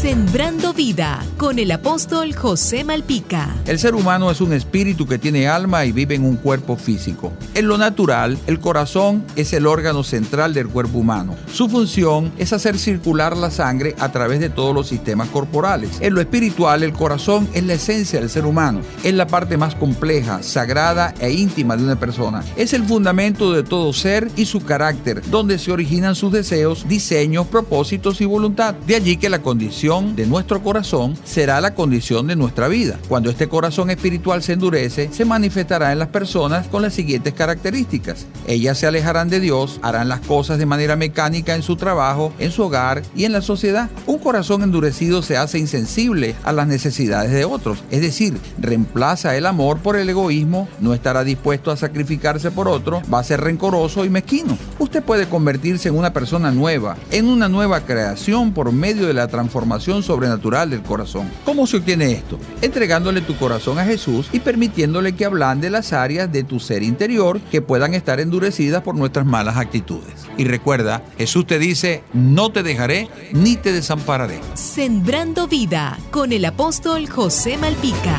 Sembrando vida con el apóstol José Malpica. El ser humano es un espíritu que tiene alma y vive en un cuerpo físico. En lo natural, el corazón es el órgano central del cuerpo humano. Su función es hacer circular la sangre a través de todos los sistemas corporales. En lo espiritual, el corazón es la esencia del ser humano. Es la parte más compleja, sagrada e íntima de una persona. Es el fundamento de todo ser y su carácter, donde se originan sus deseos, diseños, propósitos y voluntad. De allí que la condición de nuestro corazón será la condición de nuestra vida. Cuando este corazón espiritual se endurece, se manifestará en las personas con las siguientes características. Ellas se alejarán de Dios, harán las cosas de manera mecánica en su trabajo, en su hogar y en la sociedad. Un corazón endurecido se hace insensible a las necesidades de otros, es decir, reemplaza el amor por el egoísmo, no estará dispuesto a sacrificarse por otro, va a ser rencoroso y mezquino. Usted puede convertirse en una persona nueva, en una nueva creación por medio de la sobrenatural del corazón. ¿Cómo se obtiene esto? Entregándole tu corazón a Jesús y permitiéndole que ablande las áreas de tu ser interior que puedan estar endurecidas por nuestras malas actitudes. Y recuerda, Jesús te dice, no te dejaré ni te desampararé. Sembrando vida con el apóstol José Malpica.